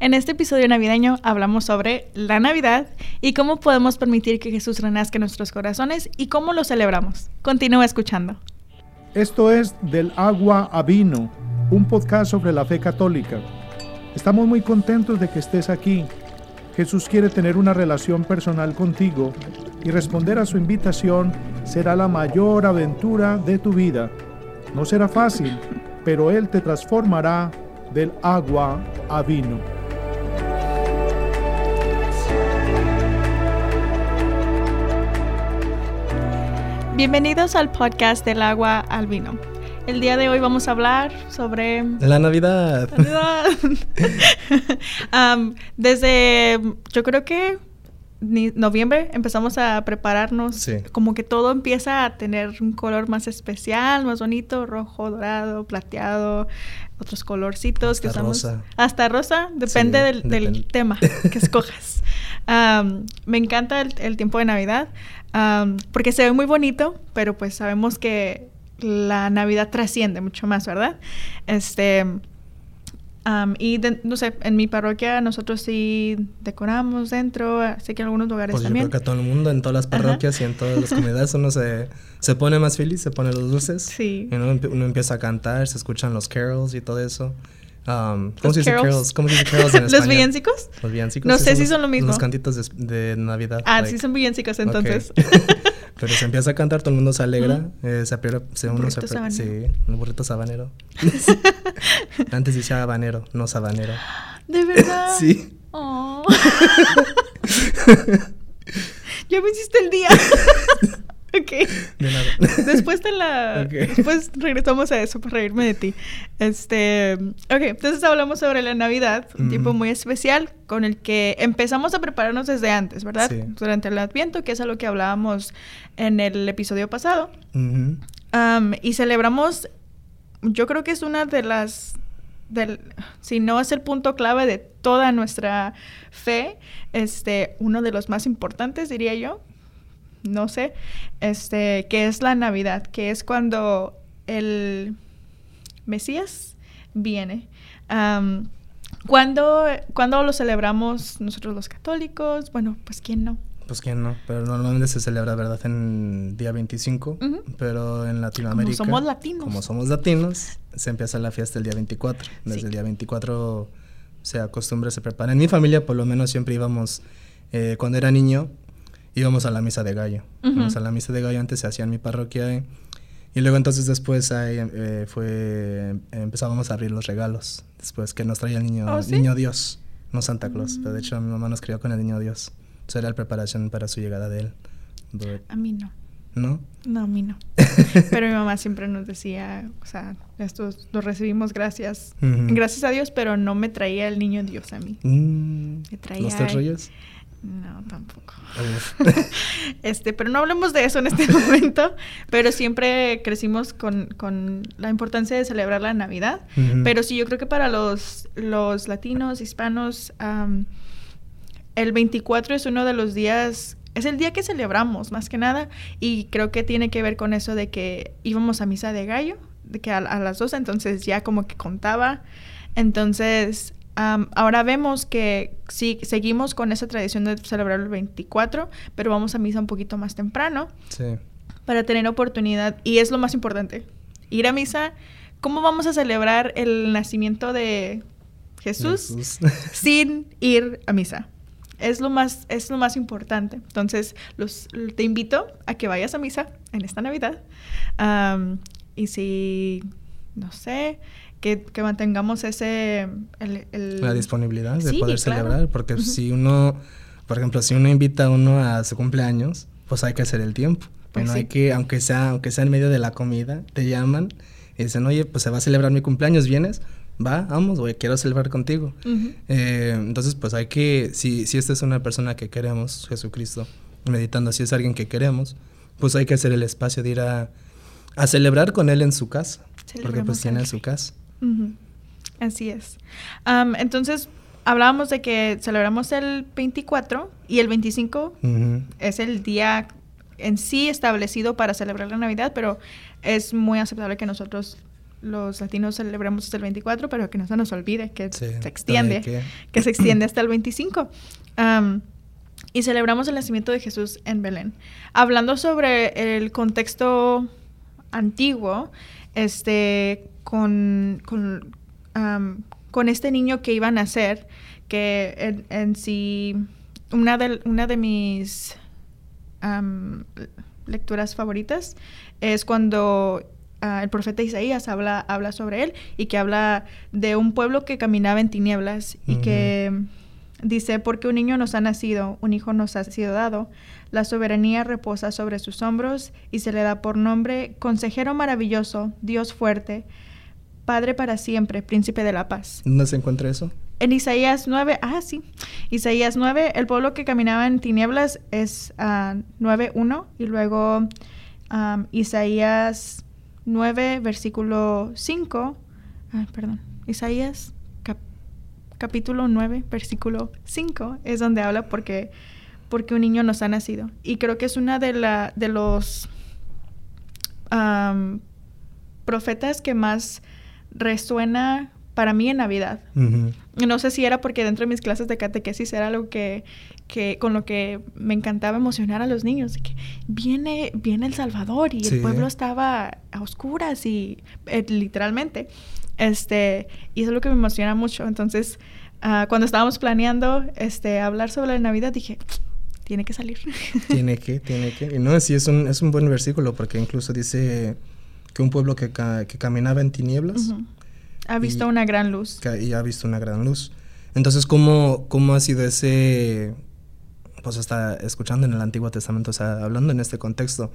En este episodio navideño hablamos sobre la Navidad y cómo podemos permitir que Jesús renazca en nuestros corazones y cómo lo celebramos. Continúa escuchando. Esto es Del agua a vino, un podcast sobre la fe católica. Estamos muy contentos de que estés aquí. Jesús quiere tener una relación personal contigo y responder a su invitación será la mayor aventura de tu vida. No será fácil, pero Él te transformará del agua a vino. Bienvenidos al podcast del agua al vino. El día de hoy vamos a hablar sobre... La Navidad. Navidad. Um, desde, yo creo que noviembre empezamos a prepararnos. Sí. Como que todo empieza a tener un color más especial, más bonito, rojo, dorado, plateado, otros colorcitos que Hasta usamos. rosa. Hasta rosa, depende Sí, del, del depende. tema que escojas. Um, me encanta el, el tiempo de Navidad um, porque se ve muy bonito, pero pues sabemos que la Navidad trasciende mucho más, ¿verdad? Este. Um, y de- no sé, en mi parroquia nosotros sí decoramos dentro, sé que en algunos lugares Pues yo también. creo que a todo el mundo, en todas las Ajá. parroquias y en todas las comunidades, uno se, se pone más feliz, se pone los dulces. Sí. Y uno, uno empieza a cantar, se escuchan los carols y todo eso. Um, ¿Cómo ¿Los se dice carols? ¿Cómo se dice carols en ¿Los villancicos? Los villancicos. No sé si los- son lo mismo. Los cantitos de, de Navidad. Ah, like. sí son villancicos entonces. Pero se empieza a cantar, todo el mundo se alegra. Ujú. eh, se apiera- se, uno se Burrito. Sí, el burrito sabanero. Antes decía habanero, no sabanero. ¿De verdad? Sí. Oh. ya me hiciste el día. ok. De nada. Después de la... Después regresamos a eso para reírme de ti. Este... Ok, entonces hablamos sobre la Navidad, un tiempo Ujú. muy especial con el que empezamos a prepararnos desde antes, ¿verdad? Sí. Durante el Adviento, que es a lo que hablábamos en el episodio pasado. Y celebramos, yo creo que es una de las, del, si no es el punto clave de toda nuestra fe, este, uno de los más importantes, diría yo, no sé, este, que es la Navidad, que es cuando el Mesías viene. Am, ¿cuándo, cuándo lo celebramos nosotros los católicos? Bueno, pues quién no. Pues quién no, pero normalmente se celebra, ¿verdad? En día 25, Ujú. pero en Latinoamérica... somos latinos. Como somos latinos, se empieza la fiesta el día 24. Desde Sí. el día 24 se acostumbra, se prepara. En mi familia, por lo menos, siempre íbamos, eh, cuando era niño, íbamos a la misa de gallo. Íbamos a la misa de gallo, antes se hacía en mi parroquia. eh, y luego entonces después ahí, eh, fue, empezábamos a abrir los regalos. Después que nos traía el niño, ¿Oh, sí? niño Dios, no Santa Claus. Pero de Mm. hecho mi mamá nos crió con el niño Dios. Eso era la preparación para su llegada de él. But- A mí no. ¿No? No, a mí no. Pero mi mamá siempre nos decía, o sea, estos los recibimos gracias, gracias a Dios, pero no me traía el niño Dios a mí. Mm, Me traía ¿Los tres rollos? No, tampoco. Este, pero no hablemos de eso en este momento. Pero siempre crecimos con, con la importancia de celebrar la Navidad. Pero sí, yo creo que para los, los latinos, hispanos, am, el 24 es uno de los días, es el día que celebramos más que nada. Y creo que tiene que ver con eso de que íbamos a misa de gallo, de que a, a las 12, entonces ya como que contaba. Entonces, ahora vemos que sí, seguimos con esa tradición de celebrar el 24, pero vamos a misa un poquito más temprano Sí. para tener oportunidad. Y es lo más importante, ir a misa. ¿Cómo vamos a celebrar el nacimiento de Jesús, Jesús. sin ir a misa? Es lo más, es lo más importante. Entonces, los, te invito a que vayas a misa en esta Navidad. Y si, no sé, que, que mantengamos ese... el- el- la disponibilidad de Sí, poder claro. celebrar, porque si uno, por ejemplo, si uno invita a uno a su cumpleaños, pues hay que hacer el tiempo. Pues no sí. hay que, aunque sea, aunque sea en medio de la comida, te llaman y dicen, oye, pues se va a celebrar mi cumpleaños, ¿vienes? Va, vamos, güey, quiero celebrar contigo. Eh, entonces, pues hay que, si, si esta es una persona que queremos, Jesucristo, meditando, si es alguien que queremos, pues hay que hacer el espacio de ir a, a celebrar con él en su casa, porque pues tiene su casa. Así es. Entonces, hablábamos de que celebramos el 24 y el 25 Ujú. es el día en sí establecido para celebrar la Navidad, pero es muy aceptable que nosotros los latinos celebramos hasta el 24, pero que no se nos olvide que Sí, se extiende, que se extiende hasta el 25. Am, y celebramos el nacimiento de Jesús en Belén. Hablando sobre el contexto antiguo, este, con, con, con este niño que iba a nacer, que en, sí, una de, mis am, lecturas favoritas es cuando ah, el profeta Isaías habla, habla sobre él y que habla de un pueblo que caminaba en tinieblas y que dice, porque un niño nos ha nacido, un hijo nos ha sido dado, la soberanía reposa sobre sus hombros y se le da por nombre Consejero maravilloso, Dios fuerte, Padre para siempre, Príncipe de la paz. ¿Dónde se encuentra eso? En Isaías 9, ah, sí. Isaías 9, el pueblo que caminaba en tinieblas es ah, 9.1 y luego Isaías 9, versículo 5. Ah, perdón. Isaías capítulo 9, versículo 5 es donde habla porque, porque un niño nos ha nacido. Y creo que es una de, la, de los am, profetas que más resuena para mí en Navidad. No sé si era porque dentro de mis clases de catequesis era algo que, que con lo que me encantaba emocionar a los niños. que viene, viene el Salvador y Sí. el pueblo estaba a oscuras y eh, literalmente. Este, y eso es lo que me emociona mucho. Entonces, ah, cuando estábamos planeando este, hablar sobre la Navidad, dije, tiene que salir. Tiene que, tiene que. Y no, sí, es un, es un buen versículo porque incluso dice que un pueblo que, ca- que caminaba en tinieblas. Ha visto Y- una gran luz. y ha visto una gran luz. Entonces, ¿cómo, cómo ha sido ese, pues hasta escuchando en el Antiguo Testamento, o sea, hablando en este contexto,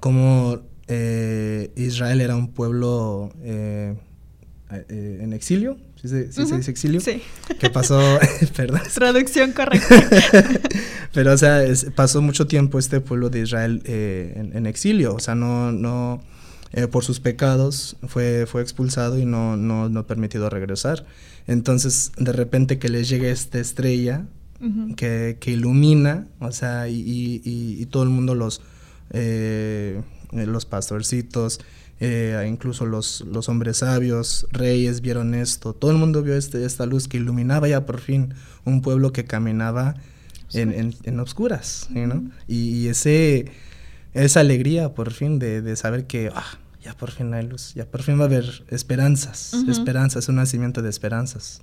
cómo eh, Israel era un pueblo eh, eh, en exilio, ¿sí se, sí se Ujú. dice exilio? Sí. Que pasó, perdón, Traducción correcta. Pero, o sea, es- pasó mucho tiempo este pueblo de Israel eh, en, en exilio. O sea, no, no, eh, por sus pecados fue, fue expulsado y no, no, no permitido regresar. Entonces, de repente que les llegue esta estrella que, que ilumina, o sea, y, y- y- y todo el mundo los, los pastorcitos, eh, incluso los, los hombres sabios, reyes vieron esto, todo el mundo vio este, esta luz que iluminaba ya por fin un pueblo que caminaba en, en, en obscuras, ¿sí, ¿no? Ujú. Y, ese, esa alegría por fin de, de saber que ah, ya por fin hay luz, ya por fin va a haber esperanzas, esperanzas, un nacimiento de esperanzas.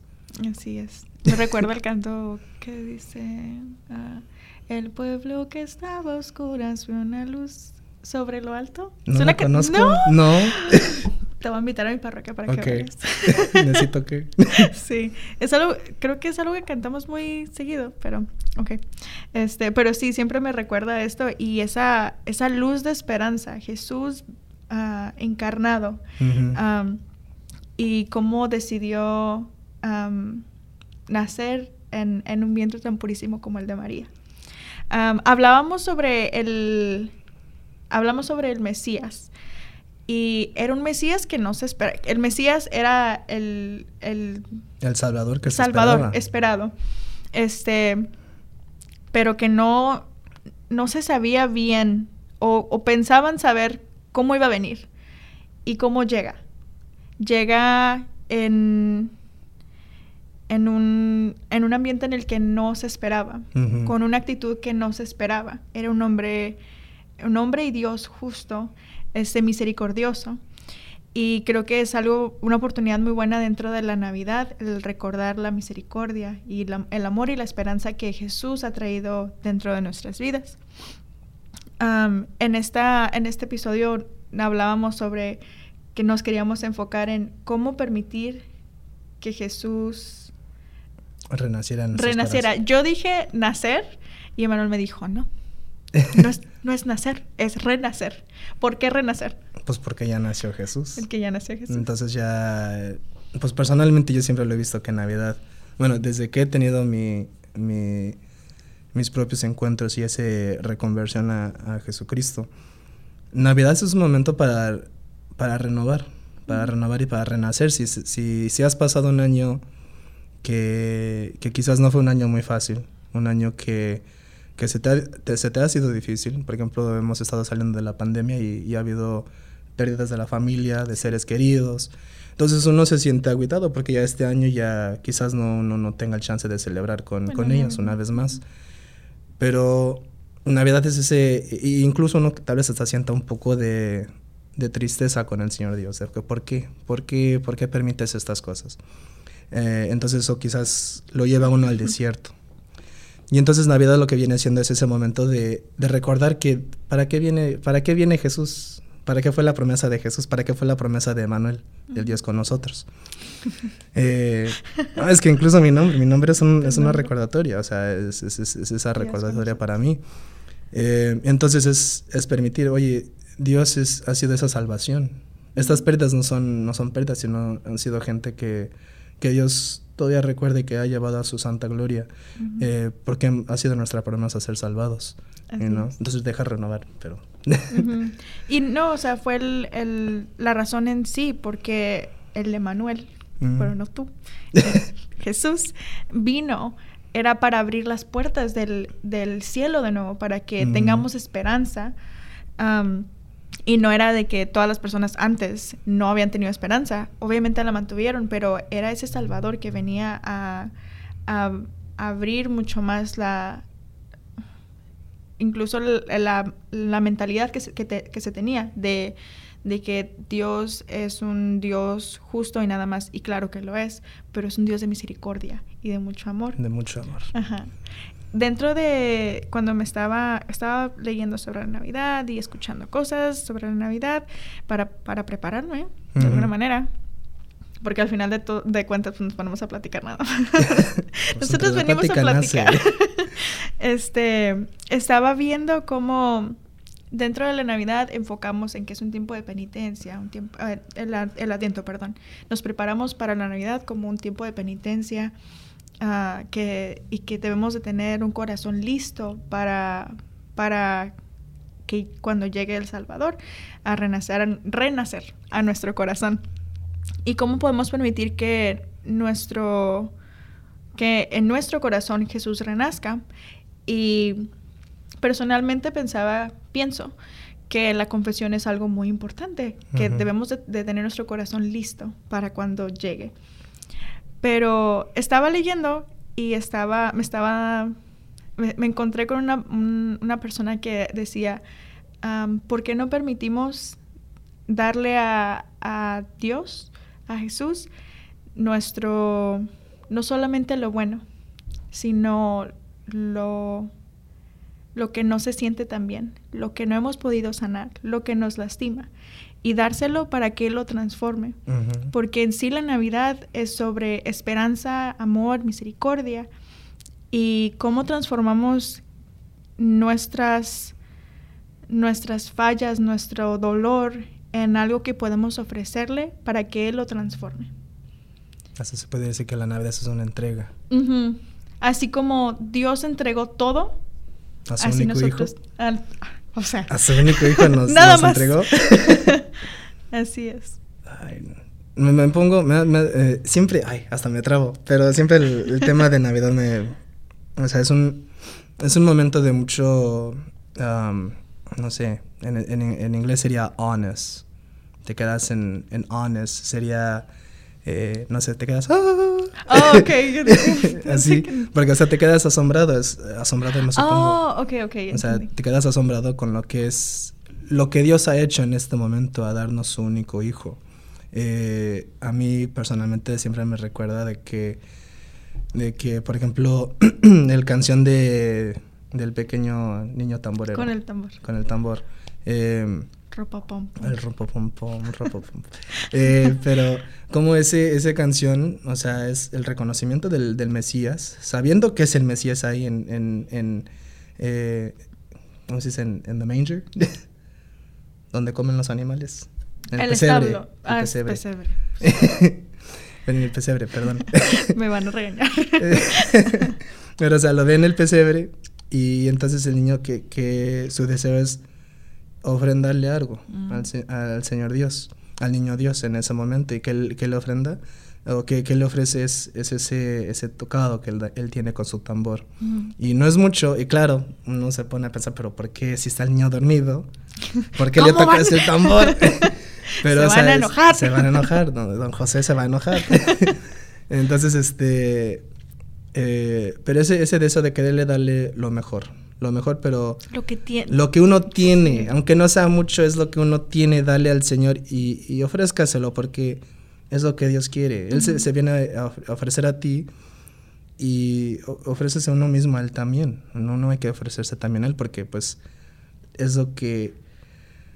Así es. Me recuerda el canto que dice, ah, el pueblo que estaba a oscuras vio una luz sobre lo alto. No ¿Es la una ca- conozco. No. No. Te voy a invitar a mi parroquia para Ok. que vayas. Necesito que. sí, es algo, creo que es algo que cantamos muy seguido, pero ok. Este, pero sí, siempre me recuerda esto y esa, esa luz de esperanza, Jesús ah, encarnado. Y cómo decidió nacer en, en un vientre tan purísimo como el de María. Am, hablábamos sobre el hablamos sobre el Mesías y era un Mesías que no se espera el Mesías era el, el El Salvador que se Salvador esperaba. esperado este pero que no no se sabía bien o, o pensaban saber cómo iba a venir y cómo llega llega en en un, en un ambiente en el que no se esperaba, con una actitud que no se esperaba. Era un hombre, un hombre y Dios justo, este misericordioso. Y creo que es algo, una oportunidad muy buena dentro de la Navidad, el recordar la misericordia y la- el amor y la esperanza que Jesús ha traído dentro de nuestras vidas. En, esta, en este episodio hablábamos sobre que nos queríamos enfocar en cómo permitir que Jesús Renaciera en renaciera. Yo dije nacer y Emanuel me dijo, no, no es, no es nacer, es renacer. ¿Por qué renacer? Pues porque ya nació Jesús. El que ya nació Jesús. Entonces ya. Pues personalmente yo siempre lo he visto que Navidad. Bueno, desde que he tenido mi, mi- mis propios encuentros y ese reconversión a, a Jesucristo. Navidad es un momento para, para renovar, para renovar y para renacer. Si, si, si has pasado un año que, que quizás no fue un año muy fácil, un año que, que se, te ha, te- se te ha sido difícil, por ejemplo, hemos estado saliendo de la pandemia y, y ha habido pérdidas de la familia, de seres queridos. Entonces uno se siente agüitado porque ya este año ya quizás no, no, no tenga el chance de celebrar con, con ellos una vez más. Pero Navidad es ese, incluso uno tal vez hasta sienta un poco de, de tristeza con el Señor Dios. ¿Por qué? ¿Por qué, por qué permites estas cosas? Eh, entonces eso quizás lo lleva uno al desierto. Y entonces Navidad lo que viene haciendo es ese momento de, de, recordar que ¿para qué, viene, ¿para qué viene Jesús? ¿Para qué fue la promesa de Jesús? ¿Para qué fue la promesa de Emanuel, el Dios con nosotros? Eh, es que incluso mi nombre, mi nombre es, un, es una recordatoria, o sea, es, es, es esa recordatoria para mí. Eh, entonces es, es permitir, oye, Dios es, ha sido esa salvación. Estas pérdidas no son, no son pérdidas, sino han sido gente que, que Dios todavía recuerde que ha llevado a su santa gloria, eh, porque ha sido nuestra promesa ser salvados. ¿no? Entonces deja renovar, pero... Y no, o sea, fue el, el, la razón en sí, porque el Emanuel, pero no tú, Jesús vino era para abrir las puertas del, del, cielo de nuevo, para que tengamos esperanza. Y no era de que todas las personas antes no habían tenido esperanza. Obviamente la mantuvieron, pero era ese Salvador que venía a, abrir mucho más la... Incluso la, la mentalidad que se, que, se tenía de, de que Dios es un Dios justo y nada más. Y claro que lo es, pero es un Dios de misericordia y de mucho amor. De mucho amor. Ajá dentro de cuando me estaba, estaba leyendo sobre la Navidad y escuchando cosas sobre la Navidad para, para prepararme de alguna manera, porque al final de, de cuentas pues, nos ponemos a platicar nada Nosotros venimos a platicar. este, estaba viendo cómo dentro de la Navidad enfocamos en que es un tiempo de penitencia, un tiempo, eh, el, el perdón. Nos preparamos para la Navidad como un tiempo de penitencia Ah, que, y que debemos de tener un corazón listo para, para que cuando llegue el Salvador a renacer, a renacer a nuestro corazón. Y cómo podemos permitir que nuestro que en nuestro corazón Jesús renazca. Y personalmente pensaba, pienso que la confesión es algo muy importante, que debemos de, tener nuestro corazón listo para cuando llegue. Pero estaba leyendo y estaba, me estaba, me, encontré con una, una, persona que decía, ¿por qué no permitimos darle a, a, Dios, a Jesús, nuestro, no solamente lo bueno, sino lo, lo que no se siente tan bien, lo que no hemos podido sanar, lo que nos lastima y dárselo para que Él lo transforme. Porque en sí la Navidad es sobre esperanza, amor, misericordia y cómo transformamos nuestras, nuestras fallas, nuestro dolor en algo que podemos ofrecerle para que Él lo transforme. Así se puede decir que la Navidad es una entrega. Así como Dios entregó todo, a su único nosotros, hijo. O sea. A su único hijo nos, nos entregó. Así es. Ay, me, me, pongo, me, eh, siempre, ay, hasta me trabo, pero siempre el, tema de Navidad me, o sea, es un, es un momento de mucho, no sé, en, en, en, inglés sería honest, te quedas en, en honest, sería, eh, no sé, te quedas, ¡ah! Oh, ok. Así, porque, o sea, te quedas asombrado, es, asombrado me supongo. Oh, ok, ok. O sea, te quedas asombrado con lo que es, lo que Dios ha hecho en este momento a darnos su único hijo. Eh, a mí personalmente siempre me recuerda de que, de que por ejemplo, el canción de, del pequeño niño tamborero. Con el tambor. Con el tambor. Eh, Ropapom. El ropapom, ropapom. eh, pero como ese, esa canción, o sea, es el reconocimiento del, del Mesías, sabiendo que es el Mesías ahí en, en, en eh, ¿cómo se dice? En, The Manger, donde comen los animales. En el, el pesebre. Establo. ah, pesebre. pesebre. en el pesebre, perdón. Me van a regañar. pero, o sea, lo ve en el pesebre y entonces el niño que, que su deseo es ofrendarle algo mm. al, Señor Dios, al niño Dios en ese momento y que él, que le ofrenda o que, que le ofrece es, ese, ese tocado que él, tiene con su tambor. Mm. Y no es mucho, y claro, uno se pone a pensar, pero ¿por qué si está el niño dormido? ¿Por qué le toca ese tambor? Pero, se o sea, van a es- enojar. Se van a enojar, don, don José se va a enojar. Entonces, este... eh, pero ese, ese deseo de quererle darle lo mejor, lo mejor, pero Lo que tiene. lo que uno tiene, aunque no sea mucho, es lo que uno tiene, dale al Señor y, y ofrézcaselo porque es lo que Dios quiere. Él se, se viene a, of- a ofrecer a ti y ofrécese a uno mismo a Él también. No, no hay que ofrecerse también a Él porque pues es lo que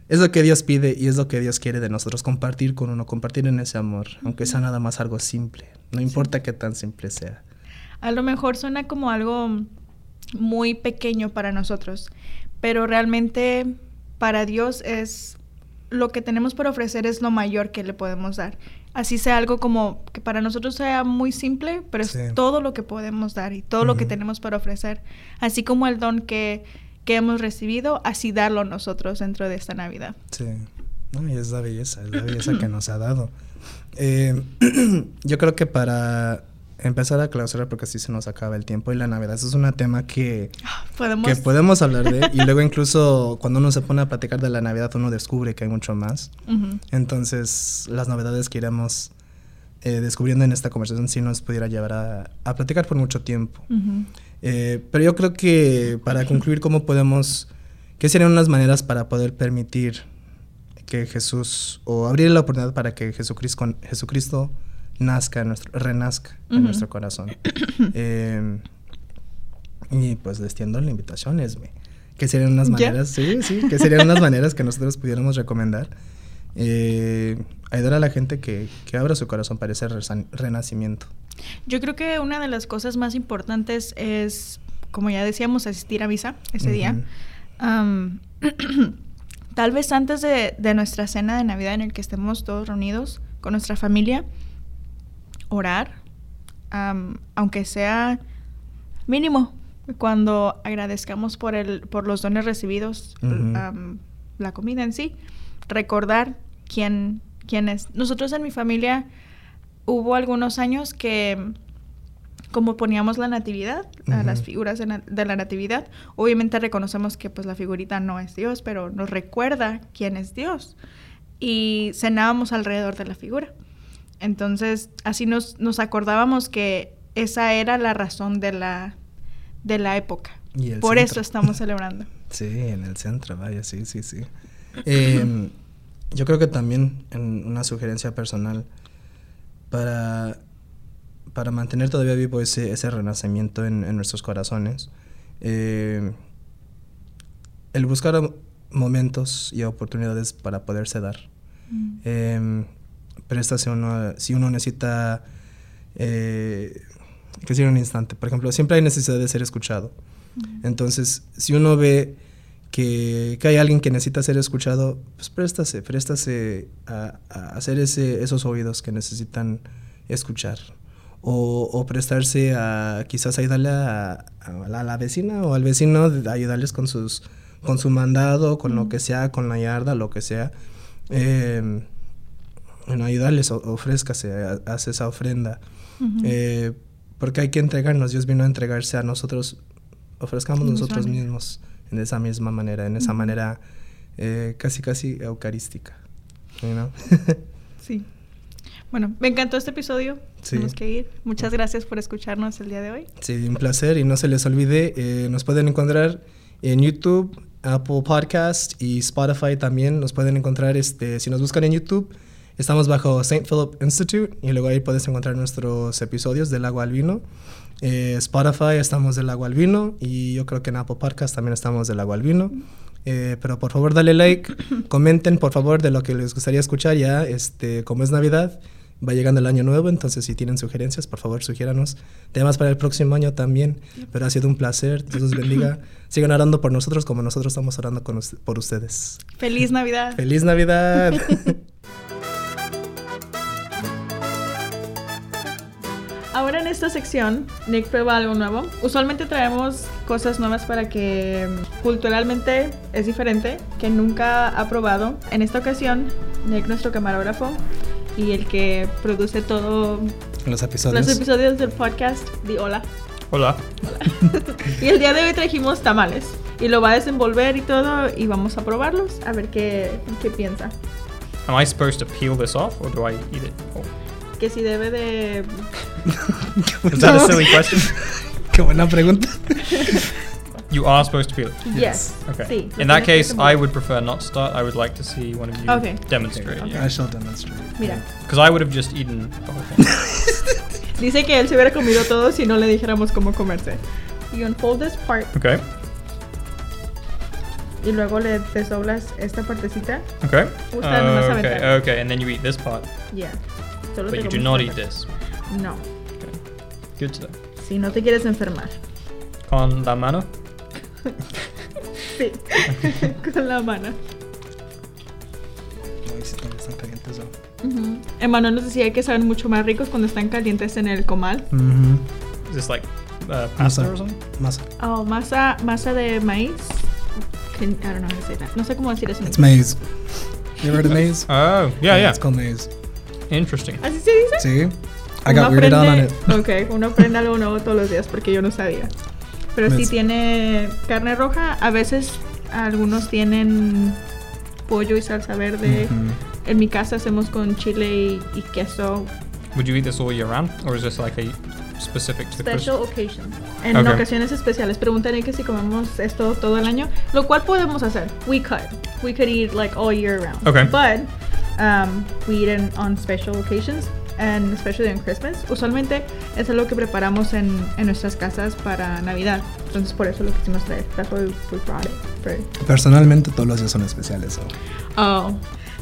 es lo que Dios pide y es lo que Dios quiere de nosotros, compartir con uno, compartir en ese amor, aunque sea nada más algo simple. No importa qué tan simple sea. A lo mejor suena como algo muy pequeño para nosotros, pero realmente para Dios es lo que tenemos por ofrecer es lo mayor que le podemos dar. Así sea algo como que para nosotros sea muy simple, pero Sí. es todo lo que podemos dar y todo lo que tenemos para ofrecer. Así como el don que, que hemos recibido, así darlo nosotros dentro de esta Navidad. Sí, no, y es la belleza, es la belleza que nos ha dado. Eh, yo creo que para empezar a clausurar, porque así se nos acaba el tiempo y la Navidad, eso es un tema que, Podemos... que podemos hablar de, y luego incluso cuando uno se pone a platicar de la Navidad, uno descubre que hay mucho más. Entonces, las novedades que iremos eh, descubriendo en esta conversación sí nos pudiera llevar a, a platicar por mucho tiempo. Eh, pero yo creo que para concluir, ¿cómo podemos, qué serían unas maneras para poder permitir que Jesús, o abrir la oportunidad para que Jesucristo, Jesucristo nazca, en nuestro, renazca en Ujú. nuestro corazón? Eh, y pues les tiendo la invitación, Esme. ¿Qué serían unas ¿Ya? maneras? Sí, sí, que serían unas maneras que nosotros pudiéramos recomendar? Eh, ayudar a la gente que, que abra su corazón para ese renacimiento. Yo creo que una de las cosas más importantes es, como ya decíamos, asistir a misa ese día. Ujú. Am, tal vez antes de, de nuestra cena de Navidad en el que estemos todos reunidos con nuestra familia, orar, am, aunque sea mínimo, cuando agradezcamos por, el, por los dones recibidos, am, la comida en sí, recordar quién, quién es. Nosotros en mi familia hubo algunos años que como poníamos la natividad, a Ujú. las figuras de, na- de la natividad, obviamente reconocemos que pues la figurita no es Dios, pero nos recuerda quién es Dios. Y cenábamos alrededor de la figura. Entonces, así nos, nos acordábamos que esa era la razón de la, de la época. Y el Por centro. eso estamos celebrando. Sí, en el centro, vaya, sí, sí, sí. Eh, yo creo que también en una sugerencia personal para, para mantener todavía vivo ese, ese renacimiento en, en nuestros corazones, eh, el buscar momentos y oportunidades para poderse dar. Mm. Eh, préstase uno, si uno necesita, eh, que sea un instante, por ejemplo, siempre hay necesidad de ser escuchado. Entonces, si uno ve que, que hay alguien que necesita ser escuchado, pues préstase, préstase a, a hacer ese, esos oídos que necesitan escuchar. O, o prestarse a quizás ayudarle a, a la, a la vecina o al vecino, de ayudarles con, sus, con su mandado, con lo que sea, con la yarda, lo que sea. Eh, bueno, ayudarles, ofrézcase, ha- haz esa ofrenda. Ujú. Eh, porque hay que entregarnos, Dios vino a entregarse a nosotros, ofrezcamos De nosotros misma mismos en esa misma manera, en esa Ujú. manera eh, casi casi eucarística. you know? Sí. Bueno, me encantó este episodio. Sí. Tenemos que ir. Muchas gracias por escucharnos el día de hoy. sí, un placer y no se les olvide, eh, nos pueden encontrar en YouTube, Apple Podcast y Spotify también, nos pueden encontrar, este, si nos buscan en YouTube, estamos bajo St. Philip Institute y luego ahí puedes encontrar nuestros episodios del agua al vino. Eh, Spotify estamos del agua al vino y yo creo que en Apple Podcast también estamos del agua al vino. Eh, pero por favor dale like, comenten por favor de lo que les gustaría escuchar ya, este, como es Navidad, va llegando el año nuevo, entonces si tienen sugerencias, por favor sugiéranos temas para el próximo año también. Pero ha sido un placer, Dios los bendiga. Sigan orando por nosotros como nosotros estamos orando con us- por ustedes. ¡Feliz Navidad! ¡Feliz Navidad! Ahora en esta sección, Nick prueba algo nuevo. Usualmente traemos cosas nuevas para que mm, culturalmente es diferente, que nunca ha probado. En esta ocasión, Nick, nuestro camarógrafo y el que produce todo Los episodios. los episodios del podcast, di hola. Hola. Y el día de hoy trajimos tamales y lo va a desenvolver y todo y vamos a probarlos a ver qué, qué piensa. Am I supposed to peel this off or do I eat it? whole? Que si debe de... Is that a silly question? Qué buena pregunta. You are supposed to peel it. Yes. Okay. Sí. In that case, I would prefer not to start. I would like to see one of you Okay. demonstrate. Okay. I shall demonstrate. Mira. Because I would have just eaten the whole thing. Dice que él se hubiera comido todo si no le dijéramos cómo comerse. You unfold this part okay. y luego le desdoblas esta partecita. Okay. Usa nomás okay. aventar. Okay. And then you eat this part, Yeah. Solo but you do not eat this. No. Good to know. Si no te quieres enfermar. Con la mano. Sí. Con la mano. Están calientes. Emanuel nos decía que saben mucho más ricos cuando están calientes en el comal. Ujú. Is this like uh, pasta Masa. or something? Masa. Oh, masa, masa de maíz. Can- I don't know how to say that. No sé cómo decir eso. It's maize. You ever heard of maize? Oh, yeah, yeah. It's called maize. Interesting. ¿Así se dice? Sí. I Uno got weirded out on it. aprende- Ok, uno aprende algo nuevo todos los días porque yo no sabía. Pero sí Pues- tiene carne roja. A veces algunos tienen pollo y salsa verde. Ujú. En mi casa hacemos con chile y, y queso. Would you eat this all year round, or is this like a specific to Special Christmas? occasions. En Ok. ocasiones especiales. Preguntaré que si comemos esto todo el año. Lo cual podemos hacer. We could. We could eat like all year round. Okay. But um, we eat it on special occasions. And especially on Christmas. Usualmente es lo que preparamos en, en nuestras casas para Navidad. Entonces por eso lo quisimos traer. That's why we brought it. for- Personalmente todos los días son especiales. so. Oh.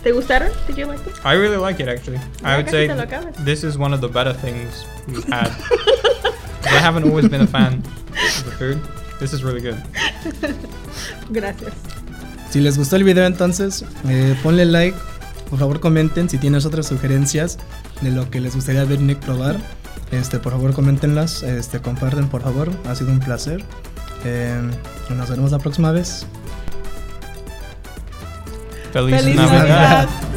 ¿Te gustaron? Did you like it? I really like it actually. I would say this is one of the better things we've had. I haven't always been a fan of the food. This is really good. Gracias. Si les gustó el video entonces, eh, ponle like. Por favor comenten si tienes otras sugerencias de lo que les gustaría ver Nick probar. Este, por favor coméntenlas, este, comparten por favor. Ha sido un placer. Eh, nos veremos la próxima vez. Feliz Feliz Navidad. Navidad.